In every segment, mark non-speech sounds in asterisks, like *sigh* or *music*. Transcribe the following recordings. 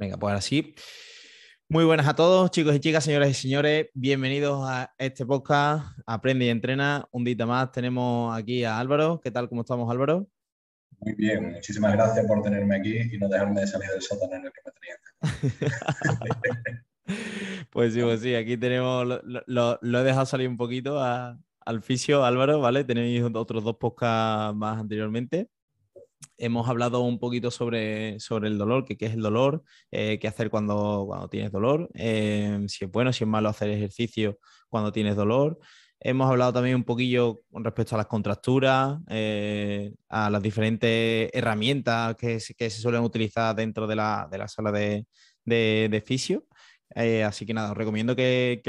Venga, pues ahora sí. Muy buenas a todos, chicos y chicas, señoras y señores. Bienvenidos a este podcast Aprende y Entrena. Un día más tenemos aquí a Álvaro. ¿Qué tal? ¿Cómo estamos, Álvaro? Muy bien, muchísimas gracias por tenerme aquí y no dejarme de salir del sótano en el que me tenía. *laughs* pues sí, pues sí, aquí tenemos, lo, he dejado salir un poquito al fisio Álvaro, ¿vale? Tenéis otros dos podcasts más anteriormente hemos hablado un poquito sobre, sobre el dolor, qué es el dolor, eh, qué hacer cuando, cuando tienes dolor, eh, si es bueno, si es malo hacer ejercicio cuando tienes dolor. Hemos hablado también un poquillo con respecto a las contracturas, eh, a las diferentes herramientas que, se suelen utilizar dentro de la, sala de, de, fisio. así que nada, os recomiendo que,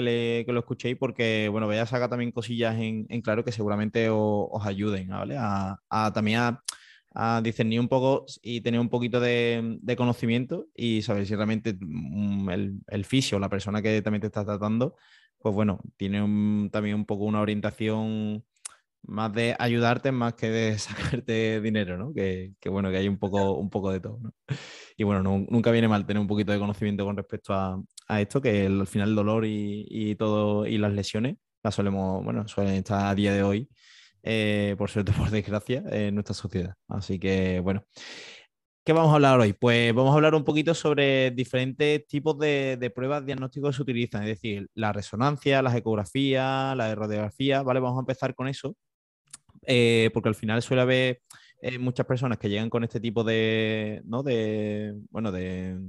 lo escuchéis porque, bueno, voy a sacar también cosillas en, claro que seguramente os, ayuden, ¿vale? A, a, también a discernir un poco y tener un poquito de, conocimiento y saber si realmente mm, el, el fisio, la persona que también te está tratando, pues bueno, tiene también un poco una orientación más de ayudarte más que de *laughs* sacarte dinero, ¿no? Que, bueno, que hay un poco, un poco de todo, ¿no? Y bueno, nunca viene mal tener un poquito de conocimiento con respecto a, esto, que al final el dolor y, y, todo y las lesiones las solemos, bueno, suelen estar a día de hoy eh, por suerte, *laughs* por desgracia, en nuestra sociedad. Así que, bueno. ¿Qué vamos a hablar hoy? Pues vamos a hablar un poquito sobre diferentes tipos de, pruebas diagnósticos que se utilizan, es decir, la resonancia, las ecografías, la radiografía, ¿vale? Vamos a empezar con eso, eh, porque al final suele haber eh, muchas personas que llegan con este tipo de, ¿no? De, bueno, de,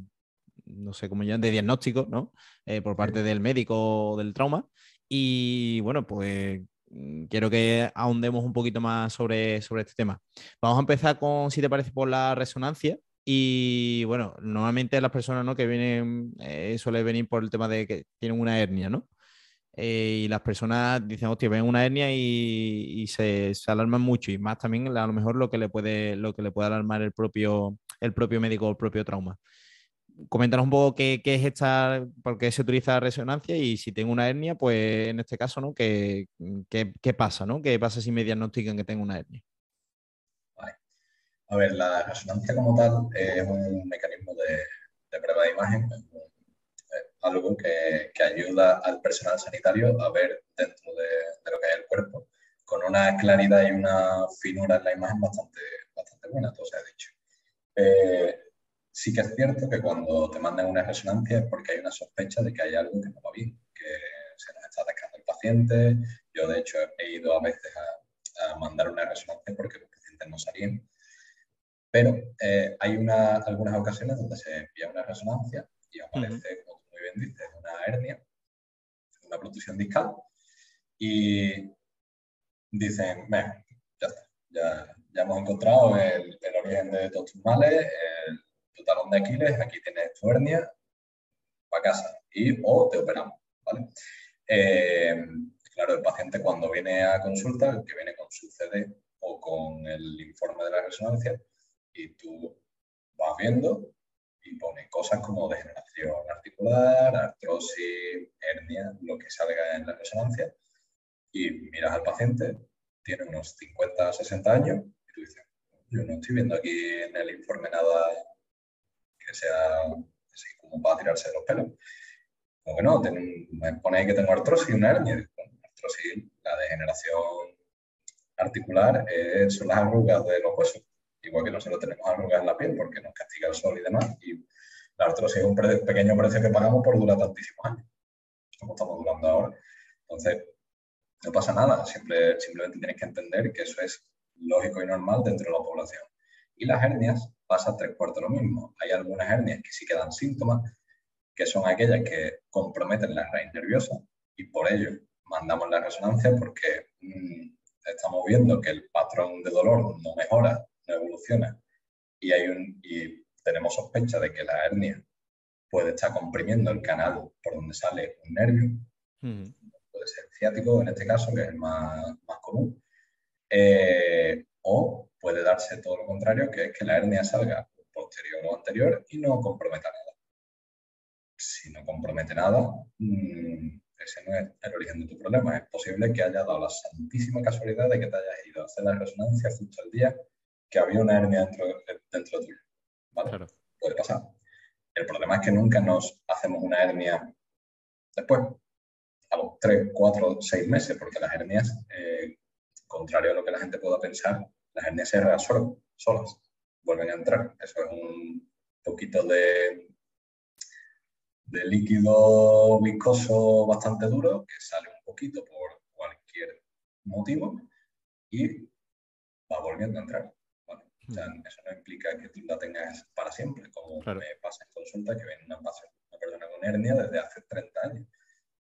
no sé cómo llaman, de diagnóstico, ¿no? por parte del médico o del trauma. Y bueno, pues quiero que ahondemos un poquito más sobre, sobre este tema. Vamos a empezar con, si te parece, por la resonancia. Y bueno, normalmente las personas ¿no? que vienen, eh, suele venir por el tema de que tienen una hernia, ¿no? Eh, y las personas dicen, hostia, ven una hernia y, se, alarman mucho. Y más también a lo mejor lo que le puede, lo que le puede alarmar el propio, el propio médico o el propio trauma coméntanos un poco qué, es esta, por qué se utiliza resonancia y si tengo una hernia, pues en este caso, ¿no? ¿Qué, qué, pasa, ¿no? ¿Qué pasa si me diagnostican que tengo una hernia? A ver, la resonancia como tal es un mecanismo de, prueba de imagen, algo que, ayuda al personal sanitario a ver dentro de, lo que es el cuerpo con una claridad y una finura en la imagen bastante, bastante buena, todo se ha dicho. Eh, Sí que es cierto que cuando te mandan una resonancia es porque hay una sospecha de que hay algo que no va bien, que se nos está atacando el paciente. Yo, de hecho, he ido a veces a, mandar una resonancia porque los pacientes no salían. Pero eh, hay una, algunas ocasiones donde se envía una resonancia y aparece, como tú muy bien dices, una hernia, una protusión discal. Y dicen, ya está, ya, ya hemos encontrado el, el, origen de todos tus males, el, tu talón de Aquiles, aquí tienes tu hernia, para casa y o te operamos, ¿vale? Eh, claro, el paciente cuando viene a consulta, que viene con su CD o con el informe de la resonancia, y tú vas viendo y pone cosas como degeneración articular, artrosis, hernia, lo que salga en la resonancia, y miras al paciente, tiene unos 50, 60 años, y tú dices, yo no estoy viendo aquí en el informe nada sea así como para tirarse de los pelos. Como que no, me pone ahí que tengo artrosis y una hernia. artrosis, la degeneración articular son las arrugas de los huesos. Igual que nosotros tenemos arrugas en la piel porque nos castiga el sol y demás. Y la artrosis es un pequeño precio que pagamos por durar tantísimos años, como estamos durando ahora. Entonces, no pasa nada. Simple, simplemente tienes que entender que eso es lógico y normal dentro de la población. Y las hernias pasa tres cuartos lo mismo. Hay algunas hernias que sí quedan síntomas, que son aquellas que comprometen la raíz nerviosa y por ello mandamos la resonancia porque mm, estamos viendo que el patrón de dolor no mejora, no evoluciona y, hay un, y tenemos sospecha de que la hernia puede estar comprimiendo el canal por donde sale un nervio, puede ser ciático en este caso, que es el más, más común, eh, o puede darse todo lo contrario, que es que la hernia salga posterior o anterior y no comprometa nada. Si no compromete nada, mm, ese no es el origen de tu problema. Es posible que haya dado la santísima casualidad de que te hayas ido a hacer la resonancia justo el día que había una hernia dentro, dentro tuyo. ¿vale? Puede pasar. El problema es que nunca nos hacemos una hernia después, a los 3, 4, 6 meses, porque las hernias, eh, contrario a lo que la gente pueda pensar, las hernias se reabsorben solas, vuelven a entrar. Eso es un poquito de, de líquido viscoso bastante duro que sale un poquito por cualquier motivo y va volviendo a entrar. O sea, hmm. eso no implica que tú la tengas para siempre, como me pasa en consulta que viene una, una, persona con hernia desde hace 30 años.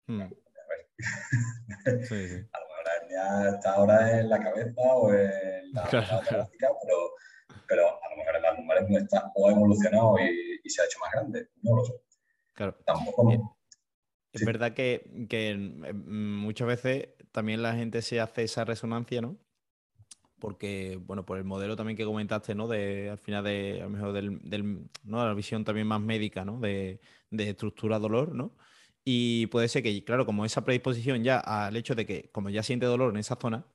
Hmm. A, ver. lo *laughs* hernia está ahora en la cabeza o en la, claro, pero, pero a lo mejor en las lumbares no está o ha evolucionado y, y, se ha hecho más grande. No lo sé. Claro. Tampoco. Eh, es verdad que, que muchas veces también la gente se hace esa resonancia, ¿no? porque, bueno, por el modelo también que comentaste, ¿no? De, al final de, a lo mejor del, del ¿no? la visión también más médica, ¿no? De, de estructura-dolor, ¿no? Y puede ser que, claro, como esa predisposición ya al hecho de que, como ya siente dolor en esa zona,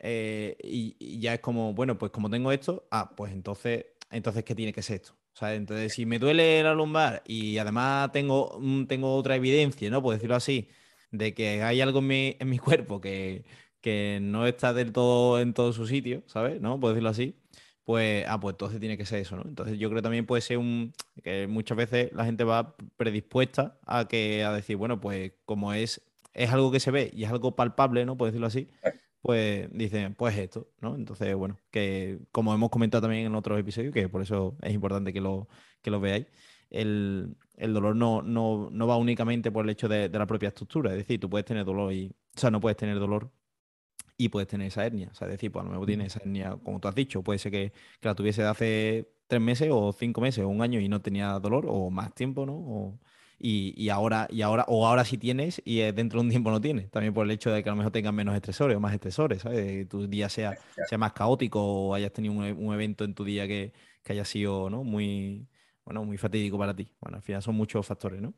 eh, y, ya es como, bueno, pues como tengo esto, ah, pues entonces, entonces, ¿qué tiene que ser esto? O sea, entonces, si me duele la lumbar y además tengo, tengo otra evidencia, ¿no? Por decirlo así, de que hay algo en mi, en mi *laughs* cuerpo que, que no está del todo en todo su sitio, ¿sabes? ¿No? Puedo decirlo así. Pues, ah, pues entonces tiene que ser eso, ¿no? Entonces yo creo también puede ser un, que muchas veces la gente va predispuesta a que, a decir, bueno, pues como es, es algo que se ve y es algo palpable, ¿no? Puedo decirlo así, pues dicen, pues esto, ¿no? Entonces, bueno, que como hemos comentado también en otros episodios, que por eso es importante que lo, que lo veáis, el, dolor no, no, no, va únicamente por el hecho de, de, la propia estructura. Es decir, tú puedes tener dolor y, o sea, no puedes tener dolor y puedes tener esa hernia. O sea, es decir, pues a lo mejor tienes esa hernia, como tú has dicho, puede ser que, la tuviese de hace tres meses o cinco meses o un año y no tenía dolor o más tiempo, ¿no? y, ahora, y ahora, o ahora sí tienes y dentro de un tiempo no tienes. También por el hecho de que a lo mejor tengas menos estresores o más estresores, ¿sabes? Tu día sea, sea más caótico o hayas tenido un, evento en tu día que, que, haya sido ¿no? muy, bueno, muy fatídico para ti. Bueno, al final son muchos factores, ¿no?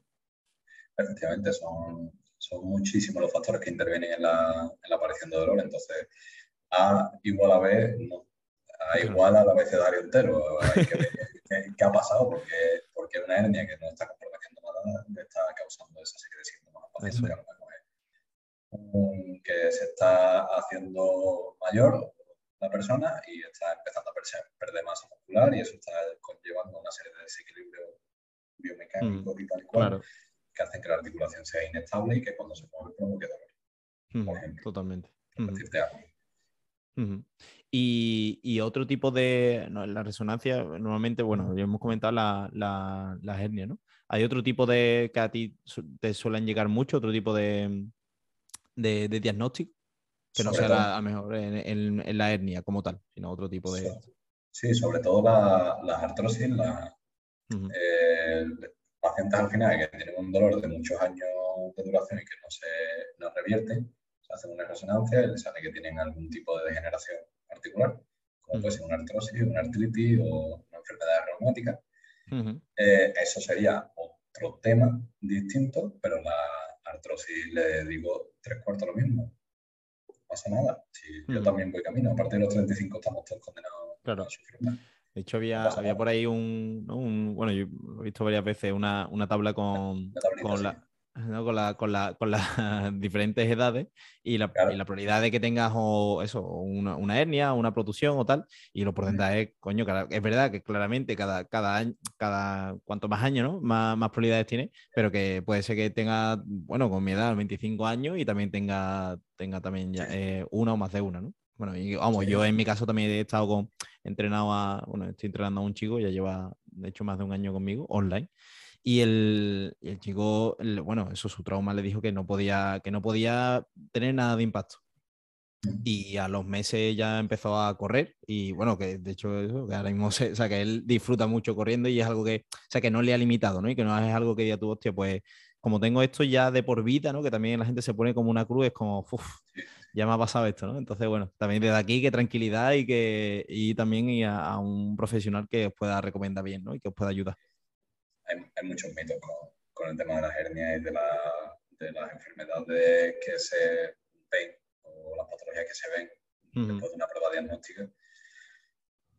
Efectivamente, son, son muchísimos los factores que intervienen en la, en la aparición de dolor. Entonces, A igual a B, no. A igual al abecedario entero. Hay que ver *laughs* qué, ha pasado, porque, porque una hernia que no está comprometiendo nada está causando esa serie de síntomas que se está haciendo mayor la persona y está empezando a perder masa muscular y eso está conllevando una serie de desequilibrios biomecánicos mm, y tal y cual que hacen que la articulación sea inestable y que cuando se mueve provoque dolor. por ejemplo. Totalmente. Y, y, otro tipo de. la resonancia, normalmente, bueno, ya hemos comentado la, la, hernia, ¿no? ¿Hay otro tipo de. que a ti te suelen llegar mucho, otro tipo de, de, diagnóstico? Que no sea a lo mejor en, en, la hernia como tal, sino otro tipo de. Sí, sobre todo las la artrosis, la, pacientes al final que tienen un dolor de muchos años de duración y que no se no revierte, se hacen una resonancia y les sale que tienen algún tipo de degeneración articular, como puede ser una artrosis, una artritis o una enfermedad reumática. Eh, eso sería otro tema distinto, pero la artrosis le digo tres cuartos lo mismo. No pasa nada. Si Yo también voy camino. A partir de los 35 estamos todos condenados a sufrir más. De hecho, había, había por ahí un, Bueno, yo he visto varias veces una, una tabla con, con, la, *laughs* con, la, con, la, con, las *laughs* diferentes edades y la, y la, probabilidad de que tengas o eso, una, una hernia, una protusión o tal, y los porcentajes, coño, es verdad que claramente cada, cada año, cada cuanto más años, ¿no? Más, más probabilidades tiene, pero que puede ser que tenga, bueno, con mi edad, 25 años, y también tenga, tenga también ya, eh, una o más de una, ¿no? Bueno, y vamos, yo en mi caso también he estado con, entrenado a, bueno, estoy entrenando a un chico, ya lleva, de hecho, más de un año conmigo, online. Y el, el chico, bueno, eso su trauma le dijo que no podía, que no podía tener nada de impacto. Y a los meses ya empezó a correr y bueno, que de hecho eso, que ahora mismo, o sea, que él disfruta mucho corriendo y es algo que, o sea, que no le ha limitado, ¿no? Y que no es algo que ya tuvo, hostia, pues como tengo esto ya de por vida, ¿no? Que también la gente se pone como una cruz, es como, uff, ya me ha pasado esto, ¿no? Entonces, bueno, también desde aquí que tranquilidad y que y también y a, un profesional que os pueda recomendar bien, ¿no? Y que os pueda ayudar. Hay, muchos mitos con, el tema de las hernias y de, las enfermedades que se ven o las patologías que se ven después de una prueba diagnóstica.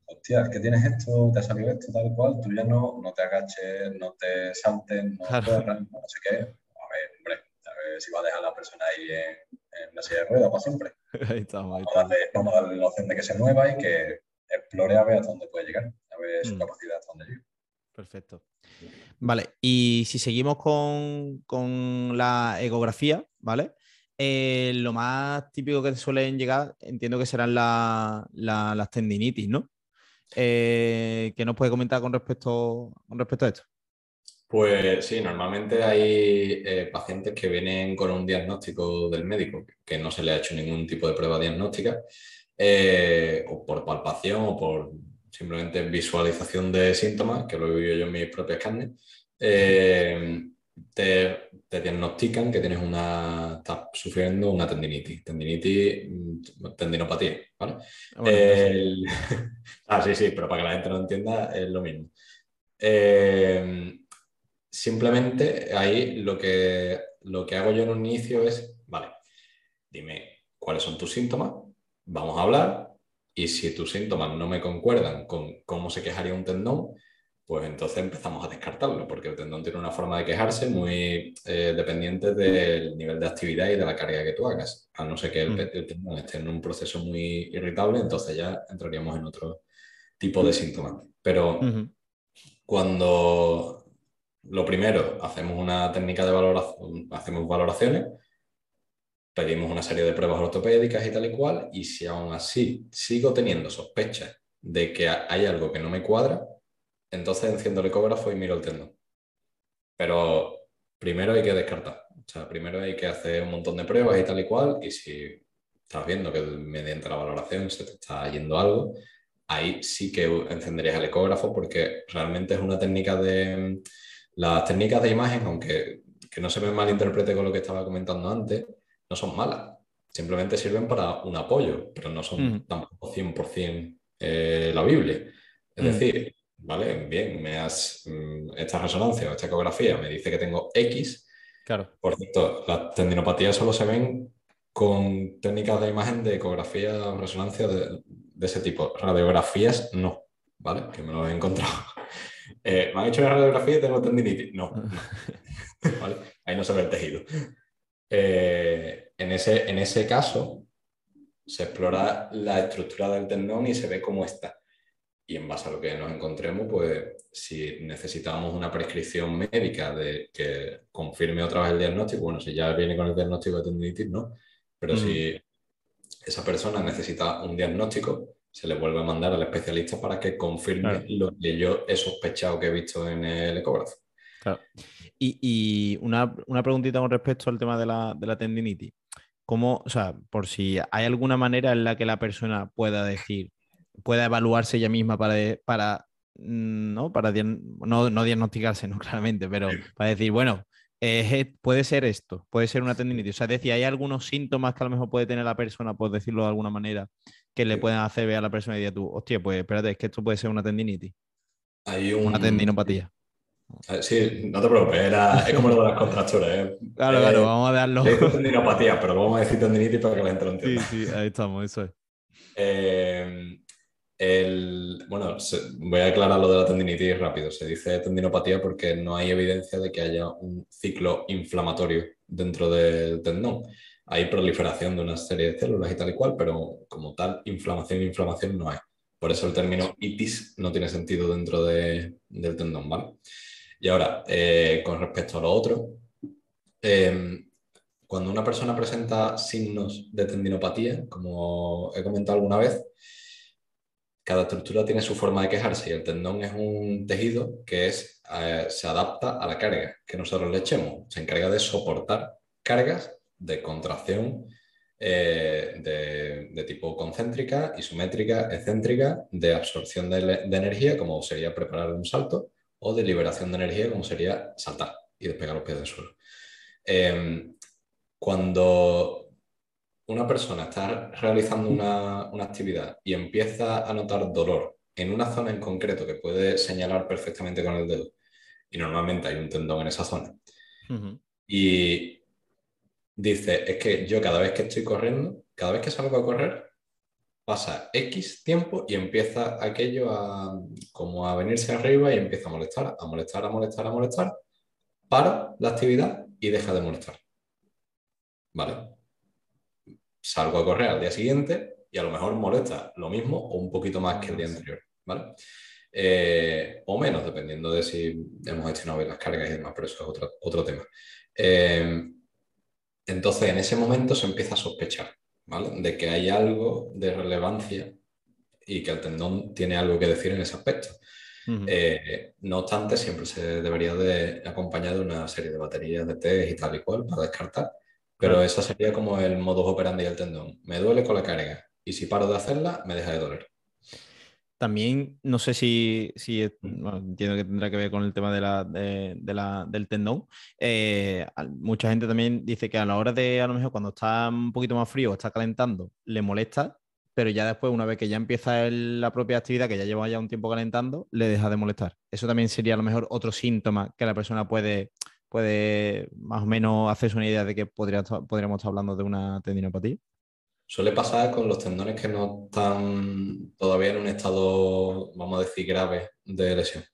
hostia, que tienes esto, te ha salido esto, tal cual, tú ya no, no te agaches, no te saltes, no corras, no sé qué. A ver, hombre, a ver si va a dejar a la persona ahí en, en la silla de ruedas para siempre. *laughs* Ahí estamos, ahí estamos. vamos a darle la opción de que se mueva y que explore a ver hasta dónde puede llegar, a ver su Mm. capacidad hasta dónde llega. Perfecto. Vale, y si seguimos con, con la ecografía, ¿vale? Eh, lo más típico que suelen llegar, entiendo que serán la- la- las tendinitis, ¿no? Eh, ¿Qué nos puede comentar con respecto, con respecto a esto? Pues sí, normalmente hay eh, pacientes que vienen con un diagnóstico del médico, que no se le ha hecho ningún tipo de prueba diagnóstica, eh, o por palpación o por simplemente visualización de síntomas, que lo he vivido yo en mis propias carnes, eh, te, te diagnostican que tienes una, estás sufriendo una tendinitis, tendinitis, mm, tendinopatía, ¿vale? Bueno, pues, El- *laughs* ah, sí, sí, pero para que la gente lo entienda es lo mismo. Eh, simplemente ahí lo que, lo que hago yo en un inicio es, vale, dime cuáles son tus síntomas, vamos a hablar y si tus síntomas no me concuerdan con cómo se quejaría un tendón, pues entonces empezamos a descartarlo, porque el tendón tiene una forma de quejarse muy eh, dependiente del nivel de actividad y de la carga que tú hagas. A no ser que el, Mm. el tendón esté en un proceso muy irritable, entonces ya entraríamos en otro tipo de síntomas. Pero cuando lo primero, hacemos una técnica de valoración, hacemos valoraciones, pedimos una serie de pruebas ortopédicas y tal y cual, y si aún así sigo teniendo sospechas de que ha- hay algo que no me cuadra, entonces enciendo el ecógrafo y miro el tendón. Pero primero hay que descartar, o sea, primero hay que hacer un montón de pruebas y tal y cual, y si estás viendo que mediante la valoración se te está yendo algo, ahí sí que encenderías el ecógrafo porque realmente es una técnica de... Las técnicas de imagen, aunque que no se me malinterprete con lo que estaba comentando antes, no son malas. Simplemente sirven para un apoyo, pero no son Ujú. tampoco 100% eh, la Biblia. Es Ujú. decir, vale, bien, me has, mm, esta resonancia o esta ecografía me dice que tengo X. Claro. Por cierto, las tendinopatías solo se ven con técnicas de imagen de ecografía o resonancia de, de ese tipo. Radiografías no, ¿vale? Que me lo he encontrado. Eh, me han hecho una radiografía y tengo tendinitis. No, no. *laughs* ¿Vale? Ahí no se ve el tejido. Eh, en, ese, en ese caso, se explora la estructura del tendón y se ve cómo está. Y en base a lo que nos encontremos, pues si necesitamos una prescripción médica de que confirme otra vez el diagnóstico, bueno, si ya viene con el diagnóstico de tendinitis, no. Pero Ujú. si esa persona necesita un diagnóstico, se le vuelve a mandar al especialista para que confirme Claro. lo que yo he sospechado que he visto en el ecógrafo. Claro. Y, y una, una preguntita con respecto al tema de la, de la tendinitis. ¿Cómo, o sea, por si hay alguna manera en la que la persona pueda decir, pueda evaluarse ella misma para, de- para mm, ¿no? Para no, no diagnosticarse, no *laughs* claramente, pero para decir, bueno, eh, puede ser esto, puede ser una tendinitis. O sea, es decir, hay algunos síntomas que a lo mejor puede tener la persona, por decirlo de alguna manera, que le Sí. pueden hacer ver a la persona y decir tú, hostia, pues espérate, es que esto puede ser una tendinitis, Hay un... una tendinopatía. Eh, Sí, no te preocupes, era, es como lo de las contracturas. ¿eh? Claro, Eh, claro, vamos a darlo. dice tendinopatía, pero vamos a decir tendinitis para que la gente lo Sí, entienda. sí, ahí estamos, eso es. Eh, el- bueno, se- voy a aclarar lo de la tendinitis rápido. Se dice tendinopatía porque no hay evidencia de que haya un ciclo inflamatorio dentro del tendón. Hay proliferación de una serie de células y tal y cual, pero como tal, inflamación, inflamación no hay. Por eso el término itis no tiene sentido dentro de- del tendón, ¿vale? Y ahora, eh, con respecto a lo otro, eh, cuando una persona presenta signos de tendinopatía, como he comentado alguna vez, cada estructura tiene su forma de quejarse y el tendón es un tejido que es, eh, se adapta a la carga que nosotros le echemos. Se encarga de soportar cargas de contracción eh, de, de tipo concéntrica, isométrica, excéntrica, de absorción de, energía, como sería preparar un salto, o de liberación de energía, como sería saltar y despegar los pies del suelo. Eh, cuando una persona está realizando una, una actividad y empieza a notar dolor en una zona en concreto que puede señalar perfectamente con el dedo, y normalmente hay un tendón en esa zona, y dice, es que yo cada vez que estoy corriendo, cada vez que salgo a correr, pasa X tiempo y empieza aquello a, como a venirse arriba y empieza a molestar, a molestar, a molestar, a molestar. Para la actividad y deja de molestar. ¿Vale? Salgo a correr al día siguiente y a lo mejor molesta lo mismo o un poquito más que el día anterior. ¿Vale? Eh, o menos, dependiendo de si hemos gestionado bien las cargas y demás, pero eso es otro, otro tema. Eh, entonces, en ese momento se empieza a sospechar de que hay algo de relevancia y que el tendón tiene algo que decir en ese aspecto. Eh, no obstante, siempre se debería de acompañar de una serie de baterías de test y tal y cual para descartar, pero esa sería como el modus operandi del tendón. Me duele con la carga y si paro de hacerla, me deja de doler. También, no sé si, entiendo que tendrá que ver con el tema de la, del tendón. Eh, mucha gente también dice que a la hora de, a lo mejor, cuando está un poquito más frío o está calentando, le molesta, pero ya después, una vez que ya empieza la propia actividad, que ya lleva ya un tiempo calentando, le deja de molestar. Eso también sería a lo mejor otro síntoma que la persona puede, puede más o menos hacerse una idea de que podría, podríamos estar hablando de una tendinopatía. Suele pasar con los tendones que no están todavía en un estado, vamos a decir, grave de lesión.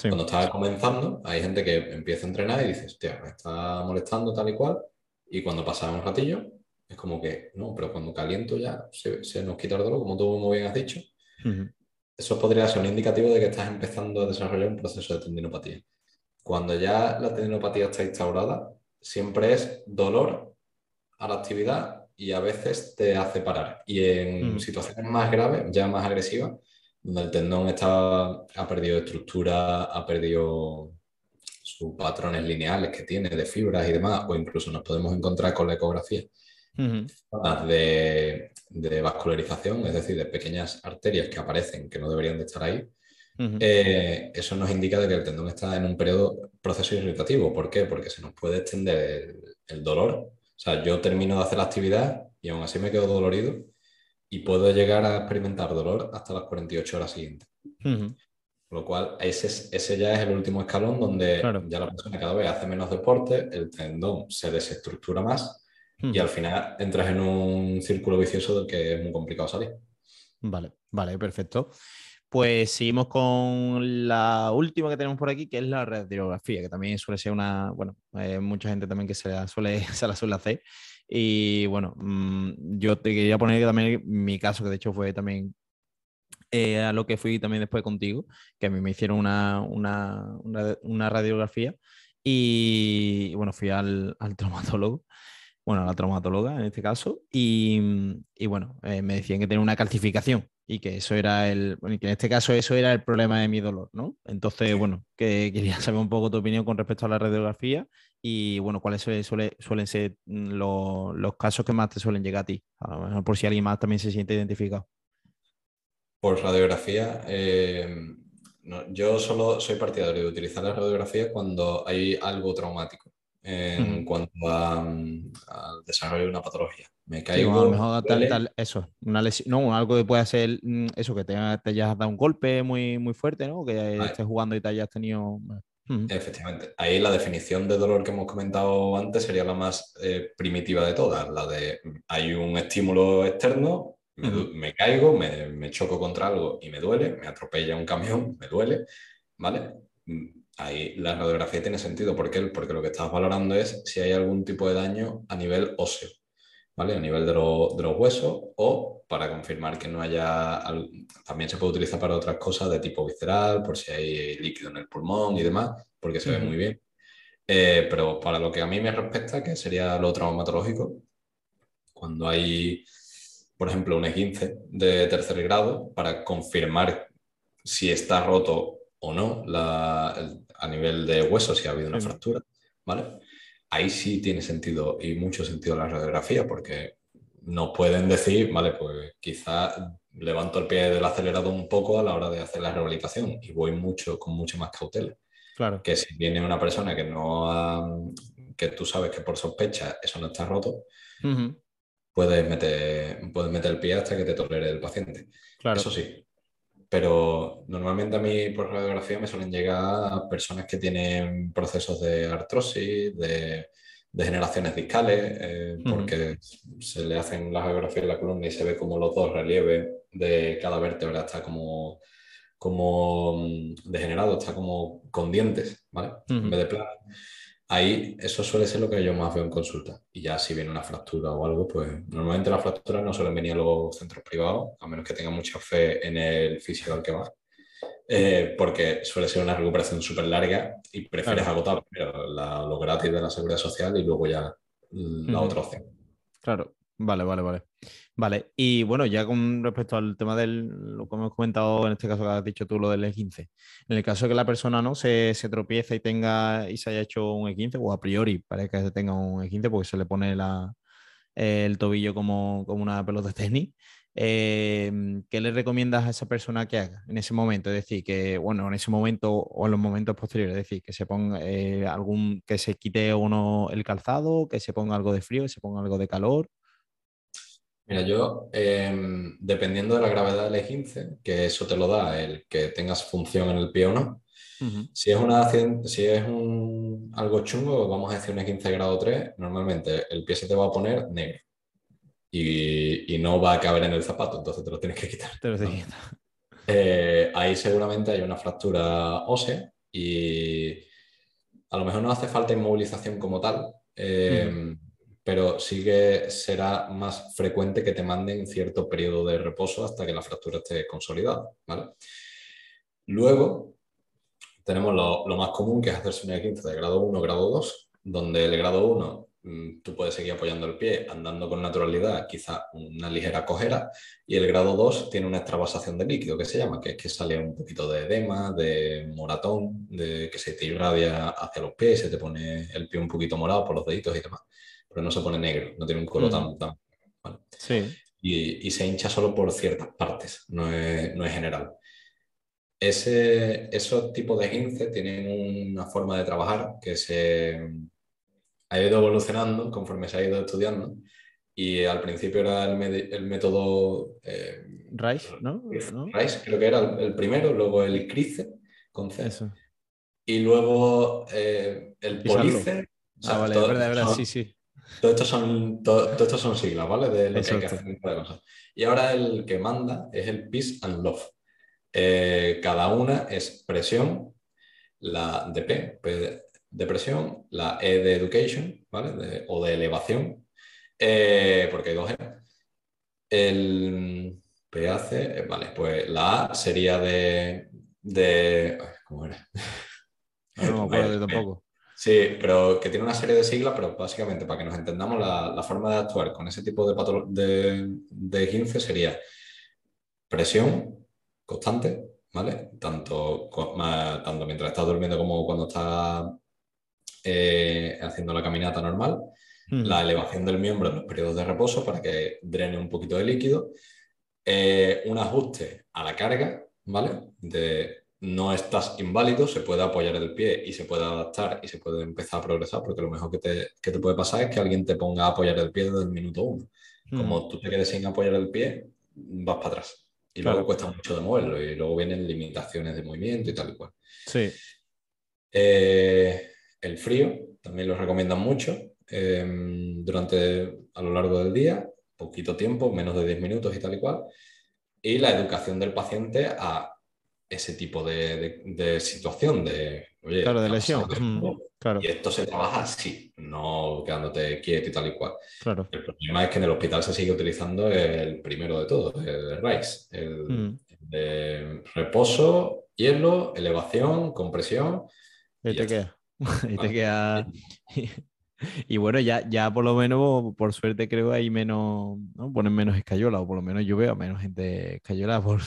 Cuando está comenzando, hay gente que empieza a entrenar y dice, hostia, me está molestando tal y cual. Y cuando pasa un ratillo, es como que, no, pero cuando caliento ya se, nos quita el dolor, como tú muy bien has dicho. Eso podría ser un indicativo de que estás empezando a desarrollar un proceso de tendinopatía. Cuando ya la tendinopatía está instaurada, siempre es dolor a la actividad y a veces te hace parar. Y en mm. situaciones más graves, ya más agresivas, donde el tendón está, ha perdido estructura, ha perdido sus patrones lineales que tiene de fibras y demás, o incluso nos podemos encontrar con la ecografía de, de, vascularización, es decir, de pequeñas arterias que aparecen que no deberían de estar ahí. Eh, eso nos indica de que el tendón está en un periodo proceso irritativo. ¿Por qué? Porque se nos puede extender el dolor o sea, yo termino de hacer la actividad y aún así me quedo dolorido y puedo llegar a experimentar dolor hasta las 48 horas siguientes. Con lo cual, ese, ese ya es el último escalón donde ya la persona cada vez hace menos deporte, el tendón se desestructura más y al final entras en un círculo vicioso del que es muy complicado salir. Vale, vale, perfecto. Pues seguimos con la última que tenemos por aquí, que es la radiografía, que también suele ser una, bueno, hay mucha gente también que se la suele, *laughs* se la suele hacer. Y bueno, mm, yo te quería poner también mi caso, que de hecho fue también eh, a lo que fui también después contigo, que a mí me hicieron una, una, una, radiografía y, bueno, fui al, al traumatólogo bueno, la traumatóloga en este caso, y, y bueno, eh, me decían que tenía una calcificación y que eso era el, bueno, que en este caso eso era el problema de mi dolor, ¿no? Entonces, bueno, que quería saber un poco tu opinión con respecto a la radiografía y, bueno, cuáles suelen ser los, los casos que más te suelen llegar a ti, a lo mejor por si alguien más también se siente identificado. Por radiografía, eh, yo solo soy partidario de utilizar la radiografía cuando hay algo traumático en cuanto al desarrollo de una patología. Me caigo. a lo mejor tal, eso, una lesión, no, algo que pueda ser mm, eso, que te, te, hayas dado un golpe muy, muy fuerte, ¿no? Que estés jugando y te hayas tenido. Efectivamente. Ahí la definición de dolor que hemos comentado antes sería la más eh, primitiva de todas, la de hay un estímulo externo, me, caigo, me, me, choco contra algo y me duele, me atropella un camión, me duele, ¿vale? Ahí la radiografía tiene sentido. ¿Por qué? Porque lo que estás valorando es si hay algún tipo de daño a nivel óseo, ¿vale? A nivel de, los huesos o para confirmar que no haya... También se puede utilizar para otras cosas de tipo visceral, por si hay líquido en el pulmón y demás, porque se ve muy bien. Eh, pero para lo que a mí me respecta, que sería lo traumatológico, cuando hay, por ejemplo, un E15 de tercer grado, para confirmar si está roto o no la, a nivel de hueso si ha habido una fractura, ¿vale? Ahí sí tiene sentido y mucho sentido la radiografía porque nos pueden decir, vale, pues quizá levanto el pie del acelerador un poco a la hora de hacer la rehabilitación y voy mucho con mucho más cautela. Claro. Que si viene una persona que no que tú sabes que por sospecha eso no está roto, puedes, meter, puedes meter el pie hasta que te tolere el paciente. Claro. Eso sí, pero normalmente a mí por radiografía me suelen llegar personas que tienen procesos de artrosis, de degeneraciones discales, eh, porque se le hacen las radiografías en la columna y se ve como los dos relieves de cada vértebra está como, como mm, degenerado, está como con dientes, ¿vale? En vez de plano. Ahí eso suele ser lo que yo más veo en consulta. Y ya si viene una fractura o algo, pues normalmente las fracturas no suelen venir a los centros privados, a menos que tengan mucha fe en el físico al que va. Eh, porque suele ser una recuperación súper larga y prefieres agotar primero lo gratis de la seguridad social y luego ya la otra opción. Claro, vale, vale, vale. Vale, y bueno, ya con respecto al tema del, lo que hemos comentado en este caso que has dicho tú, lo del E15. En el caso de que la persona no se, se tropieza y tenga y se haya hecho un E15, o a priori parece que se tenga un E15 porque se le pone la, el tobillo como, como una pelota de tenis, eh, ¿qué le recomiendas a esa persona que haga en ese momento? Es decir, que, bueno, en ese momento o en los momentos posteriores, es decir, que se ponga eh, algún, que se quite uno el calzado, que se ponga algo de frío, que se ponga algo de calor. Mira, yo, em, dependiendo de la gravedad del E15, que eso te lo da el que tengas función en el pie o no, si es, una, si es un, algo chungo, vamos a decir un E15 grado 3, normalmente el pie se te va a poner negro. Y, no va a caber en el zapato, entonces te lo tienes que quitar. Eh, ahí seguramente hay una fractura ósea y a lo mejor no hace falta inmovilización como tal, pero sí que será más frecuente que te manden cierto periodo de reposo hasta que la fractura esté consolidada. ¿vale? Luego tenemos lo, más común que es hacerse una 15 de grado 1 grado 2, donde el grado 1 Mm, tú puedes seguir apoyando el pie andando con naturalidad, quizá una ligera cojera, y el grado 2 tiene una extravasación de líquido que se llama, que es que sale un poquito de edema, de moratón, de que se te irradia hacia los pies, se te pone el pie un poquito morado por los deditos y demás, pero no se pone negro, no tiene un color tan... tan sí. y, se hincha solo por ciertas partes, no es, no es general. Ese, esos tipos de gince tienen una forma de trabajar que se ha ido evolucionando conforme se ha ido estudiando. Y al principio era el, método eh, Rice, ¿no? Rice, creo que era el, primero, luego el CRICE con C. Y luego eh, el Police. ah, vale, es verdad, es verdad, sí, sí. Todo esto son, todo, son siglas, ¿vale? De lo que hay que hacer. Y ahora el que manda es el Peace and Love. Eh, cada una es presión, la DP, depresión, la E de education, ¿vale? o de elevación, eh, porque hay dos E. El PAC, eh, vale, pues la A sería de. de ¿Cómo era? No me acuerdo tampoco. Sí, pero que tiene una serie de siglas, pero básicamente para que nos entendamos la, forma de actuar con ese tipo de, de, de 15 sería presión constante, ¿vale? Tanto, tanto mientras estás durmiendo como cuando estás eh, haciendo la caminata normal, hmm. la elevación del miembro en los periodos de reposo para que drene un poquito de líquido, eh, un ajuste a la carga, ¿vale? De no estás inválido, se puede apoyar el pie y se puede adaptar y se puede empezar a progresar, porque lo mejor que te, que te puede pasar es que alguien te ponga a apoyar el pie desde el minuto uno. Hmm. Como tú te quedes sin apoyar el pie, vas para atrás. Y luego cuesta mucho de moverlo y luego vienen limitaciones de movimiento y tal y cual. Sí. Eh, el frío, también lo recomiendan mucho em, durante a lo largo del día, poquito tiempo, menos de 10 minutos y tal y cual. Y la educación del paciente a ese tipo de, situación, de, claro, de lesión. claro. Y esto se trabaja así, no quedándote quieto y tal y cual. Claro. El problema es que en el hospital se sigue utilizando el primero de todos, el RICE, el, de reposo, hielo, elevación, compresión. Y, te queda. y te queda. *laughs* *laughs* Y bueno, ya, ya por lo menos, por suerte creo hay menos, ¿no? Ponen menos escayola, o por lo menos yo veo menos gente escayola *laughs* por,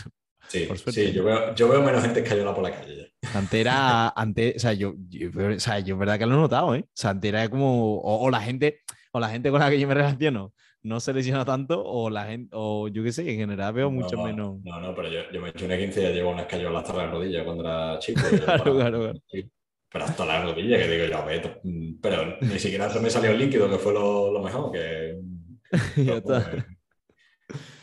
sí, Sí, yo veo, yo veo menos gente escayola por la calle. Antes era, *laughs* antes, o sea, yo, yo, o sea, yo verdad que lo he notado, ¿eh? O sea, antes era como, o, la gente, o la gente con la que yo me relaciono no se lesiona tanto, o la gente, o yo qué sé, en general veo mucho menos. No, no, pero yo, yo me he hecho una 15 y ya llevo una escayola hasta la rodilla cuando era chico. *laughs* claro, claro, claro pero hasta la rodilla, que digo yo, mm, pero ni siquiera se me salió el líquido, que fue lo, mejor, que... *laughs* ya está.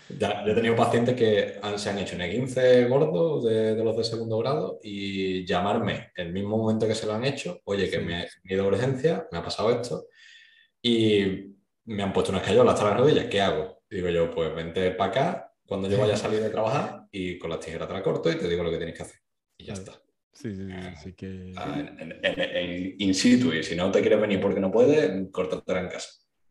Ya, yo he tenido pacientes que se han hecho un E15 gordo de, los de segundo grado y llamarme el mismo momento que se lo han hecho, oye, que me he ido a urgencia, me ha pasado esto, y me han puesto una escayola hasta la rodilla, ¿qué hago? Digo yo, pues vente para acá, cuando yo vaya a salir de trabajar y con las tijeras te la corto y te digo lo que tienes que hacer. Y ya está. Sí, sí, sí, sí que... Ah, en, en- en- in situ, y si no te quieres venir porque no puedes, córtatela en casa.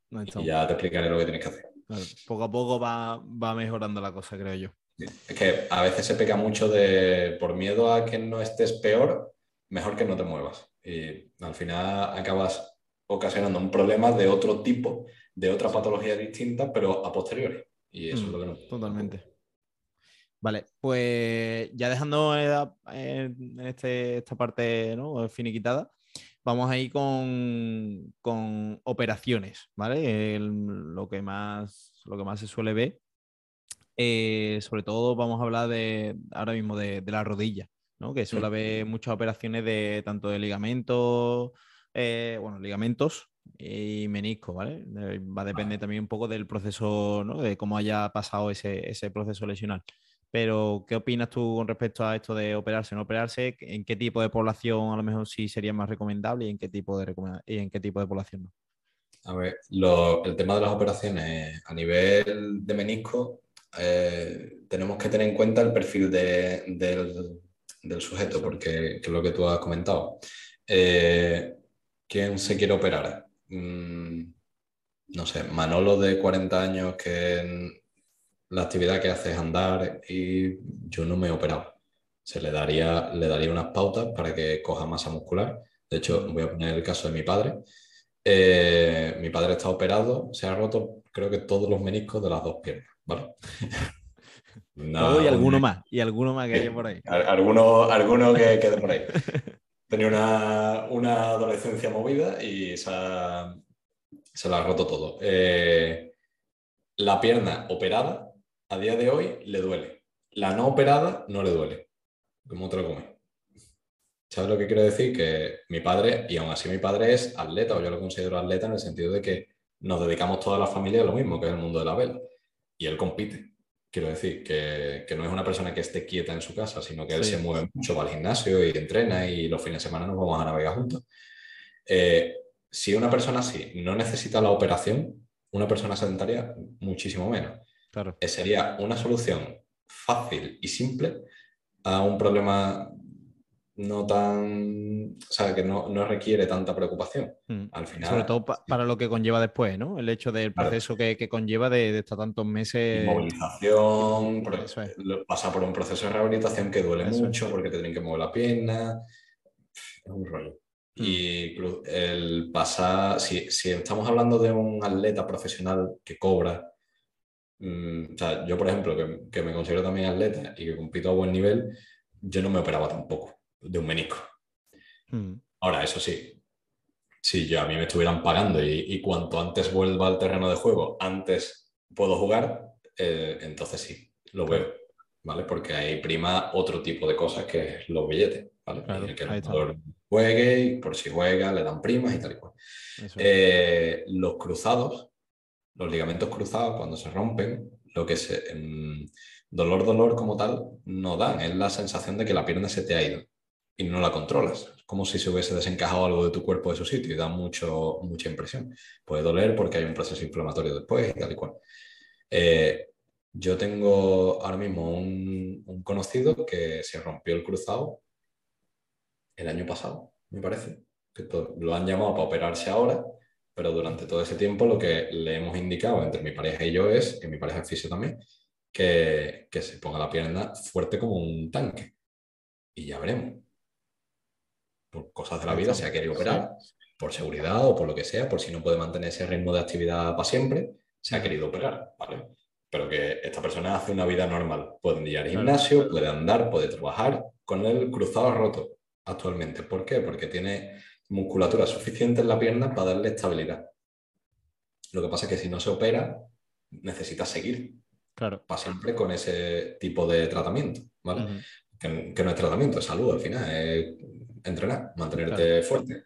No Y ya te explicaré lo que tienes que hacer. Claro, Poco a poco va, va mejorando la cosa, creo yo. Es que a veces se peca mucho de, por miedo a que no estés peor, mejor que no te muevas. Y al final acabas ocasionando un problema de otro tipo, de otra patología distinta, pero a posteriori. Y eso Mm, es lo que no. Totalmente. Vale, pues ya dejando eh, en este, esta parte ¿no? finiquitada, vamos a ir con, con operaciones, ¿vale? El- lo, que más, lo que más se suele ver. Eh, sobre todo vamos a hablar de ahora mismo de, de la rodilla, ¿no? Que suele Mm. haber muchas operaciones de tanto de ligamentos, eh, bueno, ligamentos y menisco, ¿vale? Eh, Va a depender también un poco del proceso, ¿no? De cómo haya pasado ese, ese proceso lesional. Pero, ¿qué opinas tú con respecto a esto de operarse o no operarse? ¿En qué tipo de población a lo mejor sí sería más recomendable y en qué tipo de, y en qué tipo de población no? A ver, lo- el tema de las operaciones a nivel de menisco, eh, tenemos que tener en cuenta el perfil de- del, del sujeto, porque que es lo que tú has comentado. Eh, ¿quién se quiere operar? Mm, no sé, Manolo de 40 años que la actividad que hace es andar y yo no me he operado. Se le daría, le daría unas pautas para que coja masa muscular. De hecho, voy a poner el caso de mi padre. Eh, mi padre está operado, se ha roto creo que todos los meniscos de las dos piernas, ¿vale? *laughs* Todo y alguno un- más, y alguno más que haya por ahí. al- Alguno, alguno que quede por ahí. *laughs* Tenía una, una adolescencia movida y se, ha- se la ha roto todo. Eh, la pierna operada a día de hoy le duele. La no operada no le duele. ¿Cómo te lo comes? ¿Sabes lo que quiero decir? Que mi padre, y aún así mi padre es atleta, o yo lo considero atleta en el sentido de que nos dedicamos toda la familia a lo mismo, que es el mundo de la vela. Y él compite. Quiero decir que, que no es una persona que esté quieta en su casa, sino que él Sí. se mueve mucho, va al gimnasio y entrena y los fines de semana nos vamos a navegar juntos. Eh, si una persona así no necesita la operación, una persona sedentaria muchísimo menos. Claro. Sería una solución fácil y simple a un problema no tan, o sea, que no, no requiere tanta preocupación. Mm. Al final, Sobre todo pa- para lo que conlleva después, ¿no? El hecho del Claro. proceso que, que conlleva de, de estar tantos meses. Eso es. lo- pasa por un proceso de rehabilitación que duele Eso es. mucho porque te tienen que mover la pierna. Es un rollo. Mm. Y el pasar, si, si estamos hablando de un atleta profesional que cobra, o sea, yo por ejemplo, que, que me considero también atleta y que compito a buen nivel, yo no me operaba tampoco de un menisco. Mm. Ahora, eso sí, si yo a mí me estuvieran pagando y, y cuanto antes vuelva al terreno de juego, antes puedo jugar, eh, entonces sí, lo veo, ¿vale? Porque ahí prima otro tipo de cosas que es los billetes, ¿vale? Claro, el que el jugador juegue y por si juega le dan primas y tal y cual. Eh, los cruzados, los ligamentos cruzados, cuando se rompen, lo que se. em, dolor, dolor como tal, no dan. Es la sensación de que la pierna se te ha ido y no la controlas. Es como si se hubiese desencajado algo de tu cuerpo de su sitio y da mucho, mucha impresión. Puede doler porque hay un proceso inflamatorio después y tal y cual. Eh, yo tengo ahora mismo un, conocido que se rompió el cruzado el año pasado, me parece. Que lo han llamado para operarse ahora, pero durante todo ese tiempo lo que le hemos indicado entre mi pareja y yo es, y mi pareja es fisio también, que, que se ponga la pierna fuerte como un tanque. Y ya veremos. Por cosas de la vida se ha querido operar, por seguridad o por lo que sea, por si no puede mantener ese ritmo de actividad para siempre, se ha querido operar, ¿vale? Pero que esta persona hace una vida normal. Puede ir al gimnasio, puede andar, puede trabajar con el cruzado roto actualmente. ¿Por qué? Porque tiene musculatura suficiente en la pierna para darle estabilidad. Lo que pasa es que si no se opera, necesita seguir Claro. para siempre con ese tipo de tratamiento, ¿vale? Que, que no es tratamiento, es salud al final, es entrenar, mantenerte fuerte.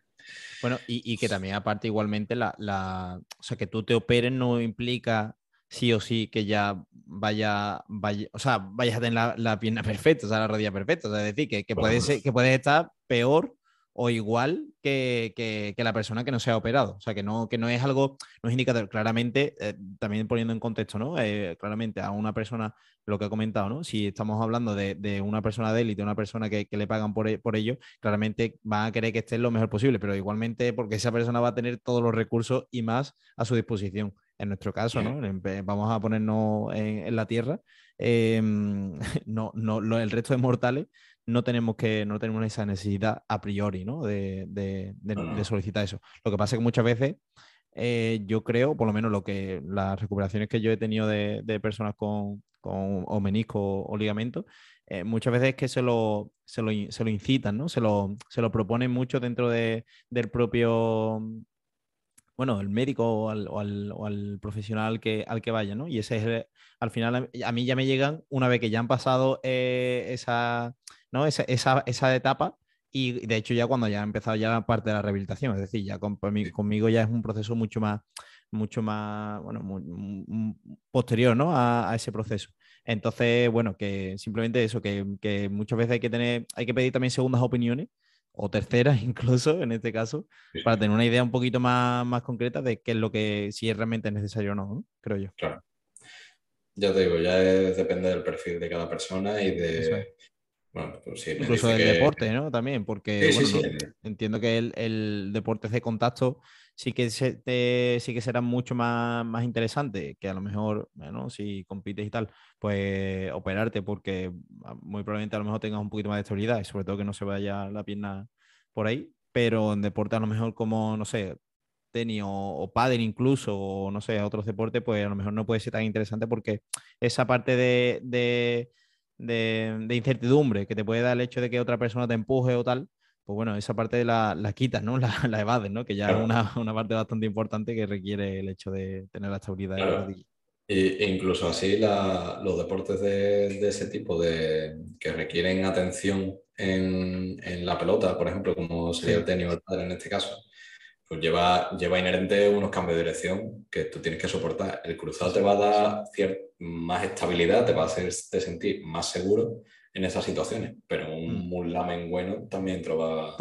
Bueno, y, y que también aparte igualmente la, la- o sea, que tú te operes no implica sí o sí que ya vaya, vaya o sea, vayas a tener la, la pierna *laughs* perfecta, o sea, la rodilla perfecta. O sea, es decir, que, que, puedes, que puedes estar peor o igual que, la persona que no se ha operado. O sea, que no, que no es algo, no es indicador. Claramente, eh, también poniendo en contexto, ¿no? Eh, claramente a una persona, lo que he comentado, ¿no? Si estamos hablando de, una persona de élite, una persona que, le pagan por, por, ello, claramente van a querer que esté lo mejor posible, pero igualmente porque esa persona va a tener todos los recursos y más a su disposición. En nuestro caso, ¿no? Vamos a ponernos en, la tierra. Em, *laughs* no, no, el resto de mortales no tenemos que no tenemos esa necesidad a priori ¿no? de, solicitar eso. Lo que pasa es que muchas veces eh, yo creo, por lo menos lo que las recuperaciones que yo he tenido de, personas con, con o menisco o ligamento, eh, muchas veces es que se lo, se lo, incitan, ¿no? se, lo, se lo proponen mucho dentro del propio bueno, el médico o al, profesional que, al que vaya, ¿no? Y ese es, al final, a mí ya me llegan una vez que ya han pasado eh, esa, ¿no? Esa, esa, etapa y de hecho ya cuando ya ha empezado ya la parte de la rehabilitación, es decir, ya conmigo ya es un proceso mucho más, mucho más, bueno, posterior, ¿no? A, ese proceso. Entonces, bueno, que simplemente eso, que, que, muchas veces hay que tener, hay que pedir también segundas opiniones o terceras *laughs* incluso en este caso, para tener una idea un poquito más, más concreta de qué es lo que, si es realmente necesario o no, creo yo. Claro. Ya te digo, ya depende del perfil de cada persona y de... Bueno, pues sí, incluso del deporte, ¿no? También, porque entiendo que el, el, deporte de contacto sí que, se, sí que será mucho más, más interesante que a lo mejor, bueno, si compites y tal, pues operarte porque ah, muy probablemente a lo mejor tengas un poquito más de estabilidad y sobre todo que no se vaya la pierna por ahí, pero en deporte a lo mejor como, no sé, tenis o, o pádel incluso, o no sé, otros deportes, pues a lo mejor no puede ser tan interesante porque esa parte de, de, de, incertidumbre que te puede dar el hecho de que otra persona te empuje o tal, pues bueno, esa parte la, la quitas, ¿no? *laughs* La, la evades, ¿no? Que ya es una, una, parte bastante importante que requiere el hecho de tener la estabilidad de la rodilla. E incluso así los deportes de, de, ese tipo de, que requieren atención en, en, la pelota, por ejemplo, como sería el tenis o el padre en este caso, pues lleva, lleva inherente unos cambios de dirección que tú tienes que soportar. El cruzado te va a dar más estabilidad, te va a hacer sentir más seguro en esas situaciones, pero un mm. bueno también trova,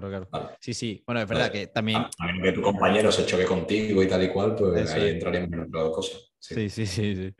Claro, claro. Sí, sí. Bueno, es verdad que también. También que tu compañero se choque contigo y tal y cual, pues ahí entraríamos en otra cosa. Sí. sí, sí, sí,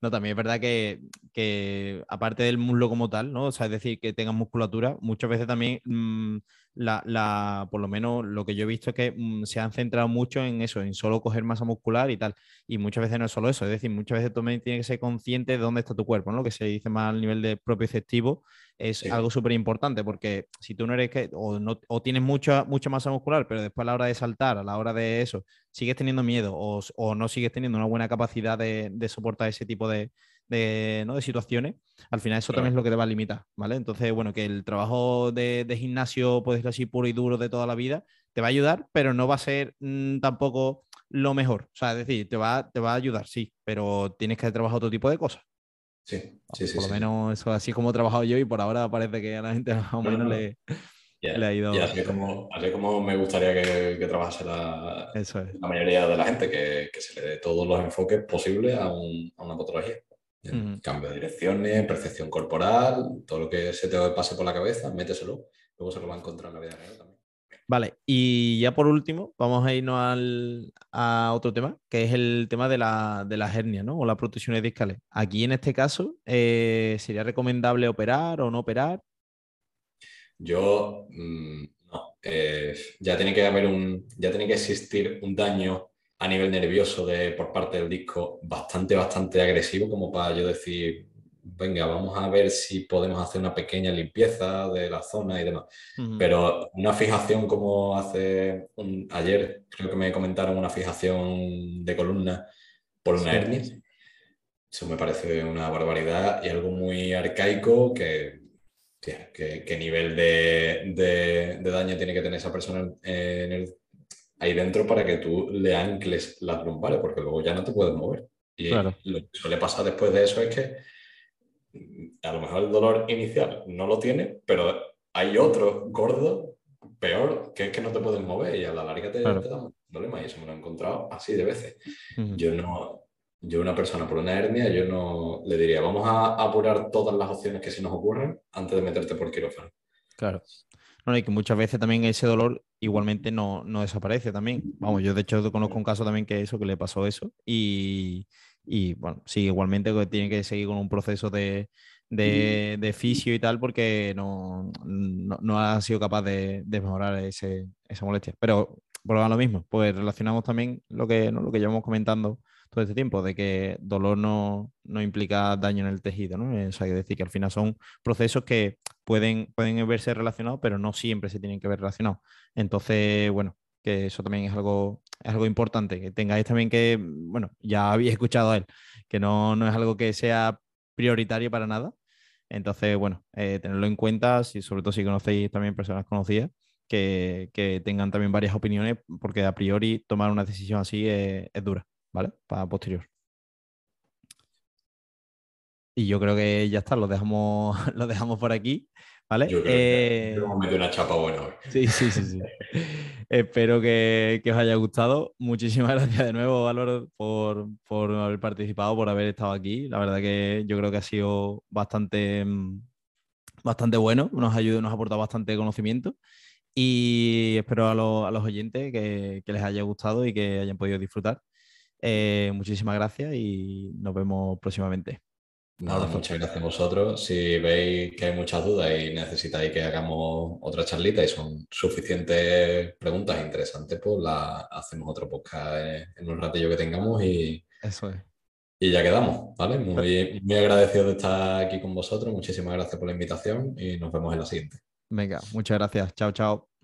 No, también es verdad que, que, aparte del muslo como tal, ¿no? O sea, es decir, que tengas musculatura, muchas veces también mm, la, la, por lo menos lo que yo he visto es que mm, se han centrado mucho en eso, en solo coger masa muscular y tal. Y muchas veces no es solo eso, es decir, muchas veces también tienes que ser consciente de dónde está tu cuerpo, ¿no? Lo que se dice más al nivel de propio efectivo es algo súper importante porque si tú no eres que, o, no, o tienes mucha, mucha masa muscular, pero después a la hora de saltar, a la hora de eso, sigues teniendo miedo o, o no sigues teniendo una buena capacidad de, de soportar ese tipo de, de, ¿no? de situaciones, al final eso también es lo que te va a limitar, ¿vale? Entonces, bueno, que el trabajo de, de gimnasio, puedes decir así, puro y duro de toda la vida, te va a ayudar, pero no va a ser mm, tampoco lo mejor. O sea, es decir, te va, te va a ayudar, sí, pero tienes que trabajar otro tipo de cosas. Sí, sí, sí. Por lo menos eso así como he trabajado yo y por ahora parece que a la gente *laughs* más o menos le, le, ha ido. Así como, así como me gustaría que, que trabajase la, la, mayoría de la gente, que, que, se le dé todos los enfoques posibles a, un, a una patología. Cambio de direcciones, percepción corporal, todo lo que se te pase por la cabeza, méteselo. Luego se lo va a encontrar en la vida real también. Vale, y ya por último, vamos a irnos al, a otro tema, que es el tema de la, de la hernia, ¿no? O las protecciones discales. Aquí en este caso, eh, ¿sería recomendable operar o no operar? Yo, mm, no. Eh, ya tiene que haber un, ya tiene que existir un daño a nivel nervioso de, por parte del disco bastante, bastante agresivo, como para yo decir, venga, vamos a ver si podemos hacer una pequeña limpieza de la zona y demás. Pero una fijación como hace un, ayer, creo que me comentaron una fijación de columna por una hernia. Eso me parece una barbaridad y algo muy arcaico que, que, nivel de, de, daño tiene que tener esa persona en el, ahí dentro para que tú le ancles las lumbares, porque luego ya no te puedes mover. Y lo que suele pasar después de eso es que a lo mejor el dolor inicial no lo tiene, pero hay otro gordo, peor, que es que no te puedes mover y a la larga te, da un problema. Y eso me lo he encontrado así de veces. Yo no, yo una persona por una hernia, yo no le diría, vamos a apurar todas las opciones que se nos ocurren antes de meterte por quirófano. Claro. y que muchas veces también ese dolor igualmente no, no desaparece también. Vamos, yo de hecho conozco un caso también que eso, que le pasó eso y, y bueno, sí, igualmente tiene que seguir con un proceso de, de, de fisio y tal porque no, no, ha sido capaz de, mejorar ese, esa molestia. Pero por lo mismo, pues relacionamos también lo que, lo que llevamos comentando todo este tiempo, de que dolor no, no implica daño en el tejido, ¿no? O sea, decir que al final son procesos que pueden, pueden verse relacionados, pero no siempre se tienen que ver relacionados. Entonces, bueno, que eso también es algo, es algo importante, que tengáis también que, bueno, ya habéis escuchado a él, que no, no es algo que sea prioritario para nada. Entonces, bueno, eh, tenerlo en cuenta, si, sobre todo si conocéis también personas conocidas, que, que, tengan también varias opiniones, porque a priori tomar una decisión así es, es dura. ¿vale? Para posterior. Y yo creo que ya está, lo dejamos, *laughs* lo dejamos por aquí, ¿vale? Yo creo que eh, una chapa buena hoy. Sí, sí, sí, sí. *laughs* Espero que, os haya gustado. Muchísimas *laughs* gracias de nuevo, Álvaro, por, por, haber participado, por haber estado aquí. La verdad que yo creo que ha sido bastante, mm, bastante bueno, nos ha ayudado, nos ha aportado bastante conocimiento. Y espero a, a los oyentes que, que les haya gustado y que hayan podido disfrutar. Eh, muchísimas gracias y nos vemos próximamente. Nada, muchas gracias a vosotros. Si veis que hay muchas dudas y necesitáis que hagamos otra charlita y son suficientes preguntas interesantes, pues la hacemos otro podcast en un ratillo que tengamos y, Eso y ya quedamos, ¿vale? Muy, muy agradecido de estar aquí con vosotros. Muchísimas gracias por la invitación y nos vemos en la siguiente. Venga, muchas gracias. Chao, chao.